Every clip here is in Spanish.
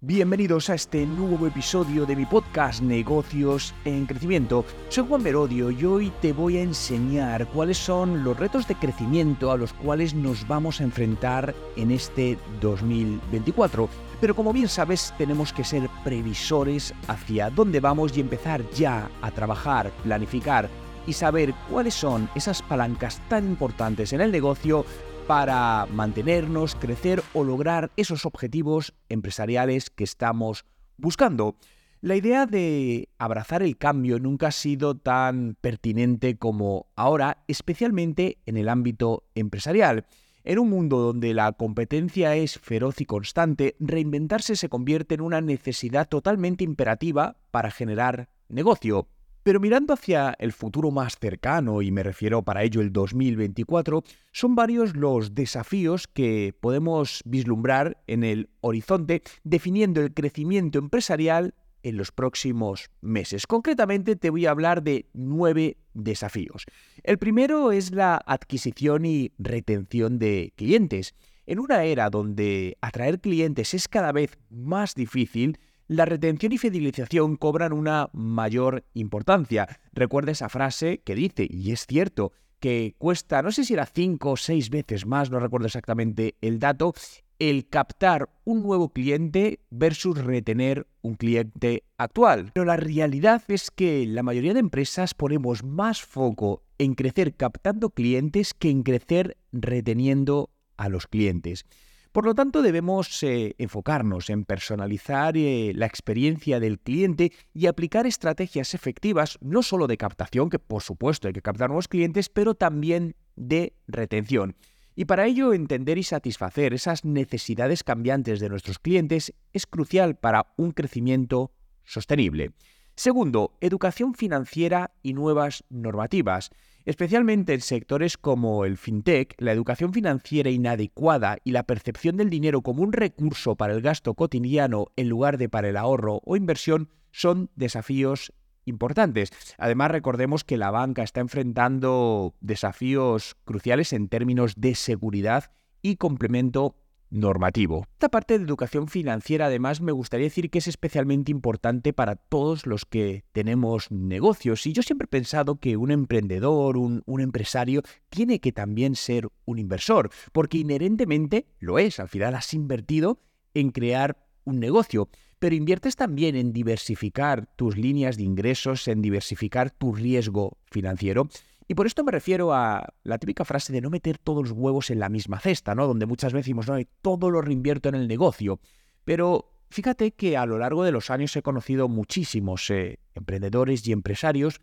Bienvenidos a este nuevo episodio de mi podcast Negocios en Crecimiento. Soy Juan Merodio y hoy te voy a enseñar cuáles son los retos de crecimiento a los cuales nos vamos a enfrentar en este 2024. Pero como bien sabes, tenemos que ser previsores hacia dónde vamos y empezar ya a trabajar, planificar y saber cuáles son esas palancas tan importantes en el negocio para mantenernos, crecer o lograr esos objetivos empresariales que estamos buscando. La idea de abrazar el cambio nunca ha sido tan pertinente como ahora, especialmente en el ámbito empresarial. En un mundo donde la competencia es feroz y constante, reinventarse se convierte en una necesidad totalmente imperativa para generar negocio. Pero mirando hacia el futuro más cercano, y me refiero para ello el 2024, son varios los desafíos que podemos vislumbrar en el horizonte definiendo el crecimiento empresarial en los próximos meses. Concretamente te voy a hablar de nueve desafíos. El primero es la adquisición y retención de clientes. En una era donde atraer clientes es cada vez más difícil, la retención y fidelización cobran una mayor importancia. Recuerda esa frase que dice, y es cierto, que cuesta, no sé si era cinco o seis veces más, no recuerdo exactamente el dato, el captar un nuevo cliente versus retener un cliente actual. Pero la realidad es que la mayoría de empresas ponemos más foco en crecer captando clientes que en crecer reteniendo a los clientes. Por lo tanto, debemos eh, enfocarnos en personalizar eh, la experiencia del cliente y aplicar estrategias efectivas, no solo de captación, que por supuesto hay que captar nuevos clientes, pero también de retención. Y para ello, entender y satisfacer esas necesidades cambiantes de nuestros clientes es crucial para un crecimiento sostenible. Segundo, educación financiera y nuevas normativas. Especialmente en sectores como el fintech, la educación financiera inadecuada y la percepción del dinero como un recurso para el gasto cotidiano en lugar de para el ahorro o inversión son desafíos importantes. Además, recordemos que la banca está enfrentando desafíos cruciales en términos de seguridad y complemento normativo. Esta parte de educación financiera además me gustaría decir que es especialmente importante para todos los que tenemos negocios y yo siempre he pensado que un emprendedor, un, un, empresario, tiene que también ser un inversor, porque inherentemente lo es, al final has invertido en crear un negocio, pero inviertes también en diversificar tus líneas de ingresos, en diversificar tu riesgo financiero. Y por esto me refiero a la típica frase de no meter todos los huevos en la misma cesta, ¿no? Donde muchas veces decimos, no, todo lo reinvierto en el negocio. Pero fíjate que a lo largo de los años he conocido muchísimos eh, emprendedores y empresarios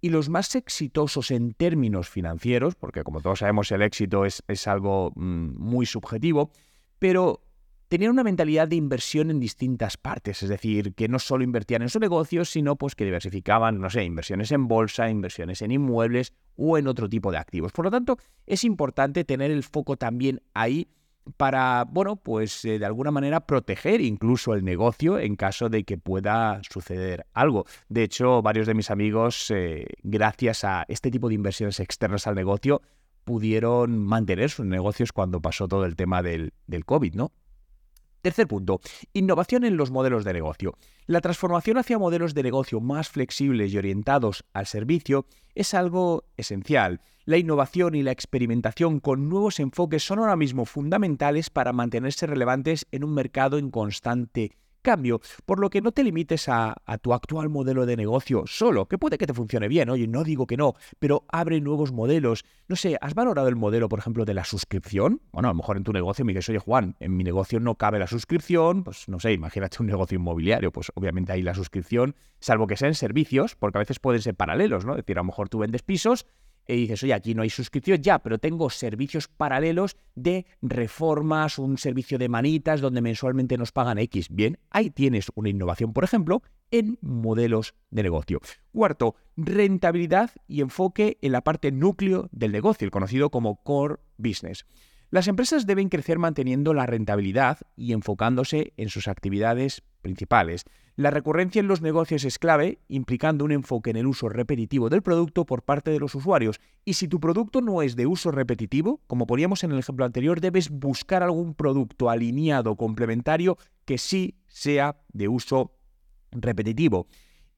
y los más exitosos en términos financieros, porque como todos sabemos el éxito es, es algo mm, muy subjetivo, pero tenían una mentalidad de inversión en distintas partes, es decir, que no solo invertían en su negocio, sino pues que diversificaban, no sé, inversiones en bolsa, inversiones en inmuebles o en otro tipo de activos. Por lo tanto, es importante tener el foco también ahí para, bueno, pues eh, de alguna manera proteger incluso el negocio en caso de que pueda suceder algo. De hecho, varios de mis amigos, eh, gracias a este tipo de inversiones externas al negocio, pudieron mantener sus negocios cuando pasó todo el tema del, del COVID, ¿no? Tercer punto, innovación en los modelos de negocio. La transformación hacia modelos de negocio más flexibles y orientados al servicio es algo esencial. La innovación y la experimentación con nuevos enfoques son ahora mismo fundamentales para mantenerse relevantes en un mercado en constante cambio, por lo que no te limites a, tu actual modelo de negocio solo, que puede que te funcione bien, oye, no digo que no, pero abre nuevos modelos. No sé, ¿has valorado el modelo, por ejemplo, de la suscripción? Bueno, a lo mejor en tu negocio me dices, oye, Juan, en mi negocio no cabe la suscripción, pues no sé, imagínate un negocio inmobiliario, pues obviamente ahí la suscripción, salvo que sean servicios, porque a veces pueden ser paralelos, ¿no? Es decir, a lo mejor tú vendes pisos y dices, oye, aquí no hay suscripción, ya, pero tengo servicios paralelos de reformas, un servicio de manitas donde mensualmente nos pagan X. Bien, ahí tienes una innovación, por ejemplo, en modelos de negocio. Cuarto, rentabilidad y enfoque en la parte núcleo del negocio, el conocido como core business. Las empresas deben crecer manteniendo la rentabilidad y enfocándose en sus actividades principales. La recurrencia en los negocios es clave, implicando un enfoque en el uso repetitivo del producto por parte de los usuarios. Y si tu producto no es de uso repetitivo, como poníamos en el ejemplo anterior, debes buscar algún producto alineado complementario que sí sea de uso repetitivo.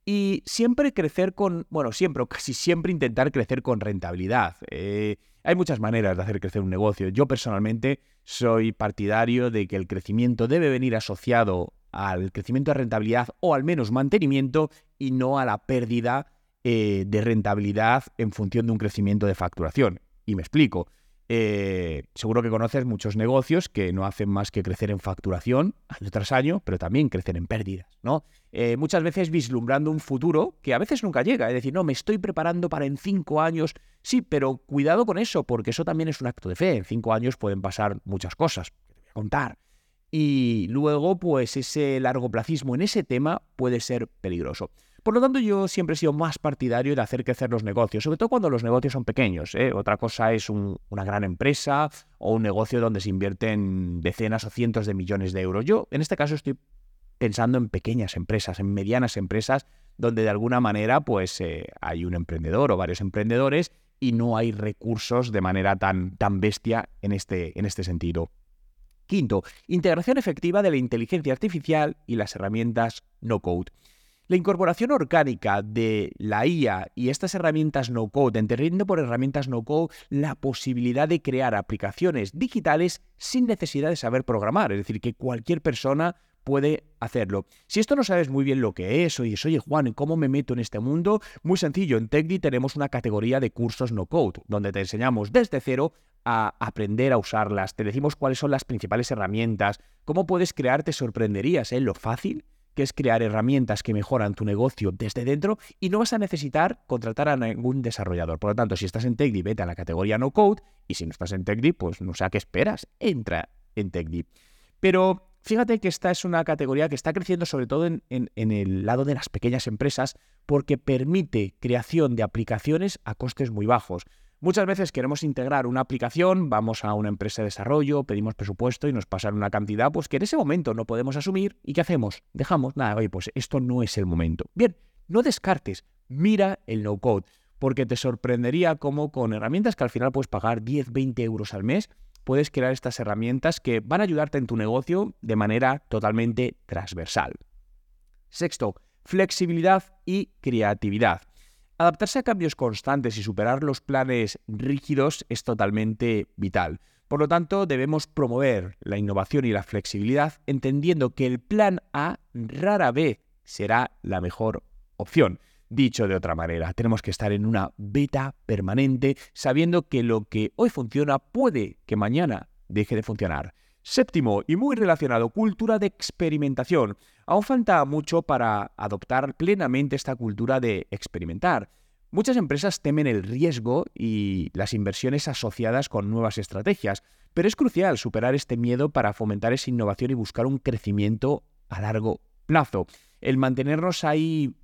Y siempre crecer con, bueno, siempre o casi siempre intentar crecer con rentabilidad. Eh, hay muchas maneras de hacer crecer un negocio. Yo personalmente soy partidario de que el crecimiento debe venir asociado al crecimiento de rentabilidad o al menos mantenimiento y no a la pérdida eh, de rentabilidad en función de un crecimiento de facturación. Y me explico. Eh, seguro que conoces muchos negocios que no hacen más que crecer en facturación año tras año, pero también crecen en pérdidas, ¿no? Eh, muchas veces vislumbrando un futuro que a veces nunca llega. Es decir, no, me estoy preparando para en cinco años. Sí, pero cuidado con eso, porque eso también es un acto de fe. En cinco años pueden pasar muchas cosas que te voy a contar. Y luego, pues ese largoplacismo en ese tema puede ser peligroso. Por lo tanto, yo siempre he sido más partidario de hacer crecer los negocios, sobre todo cuando los negocios son pequeños. ¿eh? Otra cosa es una gran empresa o un negocio donde se invierten decenas o cientos de millones de euros. Yo, en este caso, estoy pensando en pequeñas empresas, en medianas empresas, donde de alguna manera pues, eh, hay un emprendedor o varios emprendedores y no hay recursos de manera tan, tan bestia en este, en este sentido. Quinto, integración efectiva de la inteligencia artificial y las herramientas no-code. La incorporación orgánica de la IA y estas herramientas no-code, entendiendo por herramientas no-code la posibilidad de crear aplicaciones digitales sin necesidad de saber programar, es decir, que cualquier persona puede hacerlo. Si esto no sabes muy bien lo que es, o oye Juan, ¿cómo me meto en este mundo? Muy sencillo, en TechDi tenemos una categoría de cursos no-code, donde te enseñamos desde cero a aprender a usarlas, te decimos cuáles son las principales herramientas, cómo puedes crear, te sorprenderías, ¿eh? Lo fácil que es crear herramientas que mejoran tu negocio desde dentro y no vas a necesitar contratar a ningún desarrollador. Por lo tanto, si estás en TechDeep, vete a la categoría No Code y si no estás en TechDeep, pues no sé a qué esperas, entra en TechDeep. Pero fíjate que esta es una categoría que está creciendo sobre todo en, el lado de las pequeñas empresas porque permite creación de aplicaciones a costes muy bajos. Muchas veces queremos integrar una aplicación, vamos a una empresa de desarrollo, pedimos presupuesto y nos pasan una cantidad pues que en ese momento no podemos asumir y ¿qué hacemos? Dejamos, nada, oye, pues esto no es el momento. Bien, no descartes, mira el no-code, porque te sorprendería cómo con herramientas que al final puedes pagar 10, 20 euros al mes, puedes crear estas herramientas que van a ayudarte en tu negocio de manera totalmente transversal. Sexto, flexibilidad y creatividad. Adaptarse a cambios constantes y superar los planes rígidos es totalmente vital. Por lo tanto, debemos promover la innovación y la flexibilidad, entendiendo que el plan A rara vez será la mejor opción. Dicho de otra manera, tenemos que estar en una beta permanente, sabiendo que lo que hoy funciona puede que mañana deje de funcionar. Séptimo, y muy relacionado, cultura de experimentación. Aún falta mucho para adoptar plenamente esta cultura de experimentar. Muchas empresas temen el riesgo y las inversiones asociadas con nuevas estrategias, pero es crucial superar este miedo para fomentar esa innovación y buscar un crecimiento a largo plazo. El mantenernos ahí,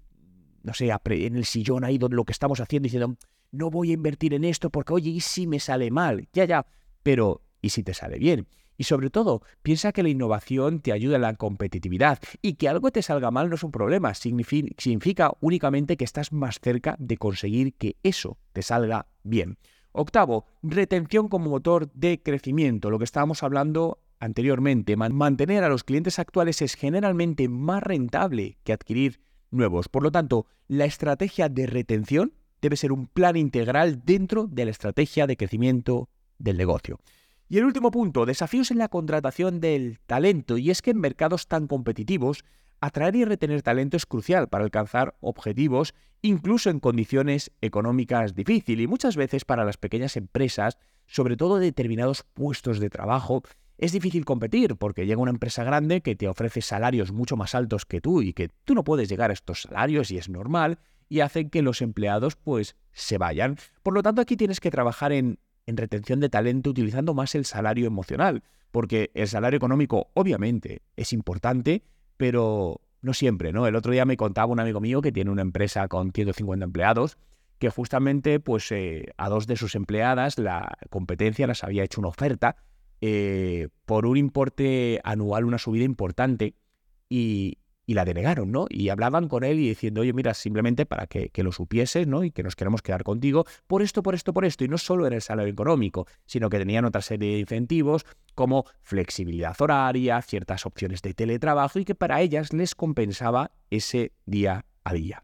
no sé, en el sillón ahí donde lo que estamos haciendo diciendo, no voy a invertir en esto porque, oye, ¿y si me sale mal? Ya, ya, pero ¿y si te sale bien? Y sobre todo, piensa que la innovación te ayuda en la competitividad y que algo te salga mal no es un problema, significa únicamente que estás más cerca de conseguir que eso te salga bien. Octavo, retención como motor de crecimiento, lo que estábamos hablando anteriormente. Mantener a los clientes actuales es generalmente más rentable que adquirir nuevos. Por lo tanto, la estrategia de retención debe ser un plan integral dentro de la estrategia de crecimiento del negocio. Y el último punto, desafíos en la contratación del talento. Y es que en mercados tan competitivos, atraer y retener talento es crucial para alcanzar objetivos, incluso en condiciones económicas difíciles. Y muchas veces para las pequeñas empresas, sobre todo determinados puestos de trabajo, es difícil competir porque llega una empresa grande que te ofrece salarios mucho más altos que tú y que tú no puedes llegar a estos salarios y es normal y hacen que los empleados pues se vayan. Por lo tanto, aquí tienes que trabajar en en retención de talento utilizando más el salario emocional, porque el salario económico obviamente es importante, pero no siempre, ¿no? El otro día me contaba un amigo mío que tiene una empresa con 150 empleados, que justamente pues eh, a dos de sus empleadas la competencia les había hecho una oferta eh, por un importe anual, una subida importante, y, la denegaron, ¿no? Y hablaban con él y diciendo, oye, mira, simplemente para que, lo supieses, ¿no? Y que nos queremos quedar contigo por esto, por esto, por esto. Y no solo era el salario económico, sino que tenían otra serie de incentivos como flexibilidad horaria, ciertas opciones de teletrabajo y que para ellas les compensaba ese día a día.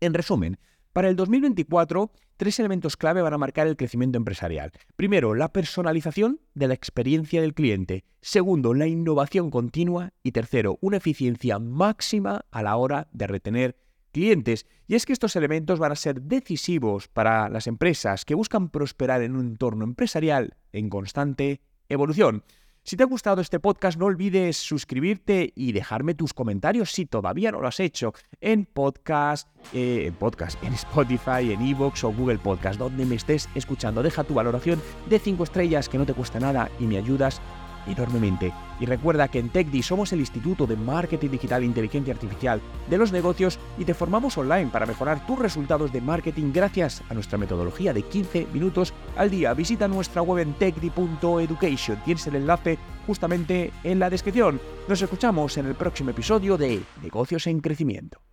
En resumen, para el 2024, tres elementos clave van a marcar el crecimiento empresarial. Primero, la personalización de la experiencia del cliente. Segundo, la innovación continua. Y tercero, una eficiencia máxima a la hora de retener clientes. Y es que estos elementos van a ser decisivos para las empresas que buscan prosperar en un entorno empresarial en constante evolución. Si te ha gustado este podcast, no olvides suscribirte y dejarme tus comentarios si todavía no lo has hecho en podcast, eh, en podcast, en Spotify, en Evox o Google Podcast, donde me estés escuchando. Deja tu valoración de 5 estrellas que no te cuesta nada y me ayudas enormemente. Y recuerda que en TechDi somos el Instituto de Marketing Digital e Inteligencia Artificial de los negocios y te formamos online para mejorar tus resultados de marketing gracias a nuestra metodología de 15 minutos al día. Visita nuestra web en techdi.education. Tienes el enlace justamente en la descripción. Nos escuchamos en el próximo episodio de Negocios en Crecimiento.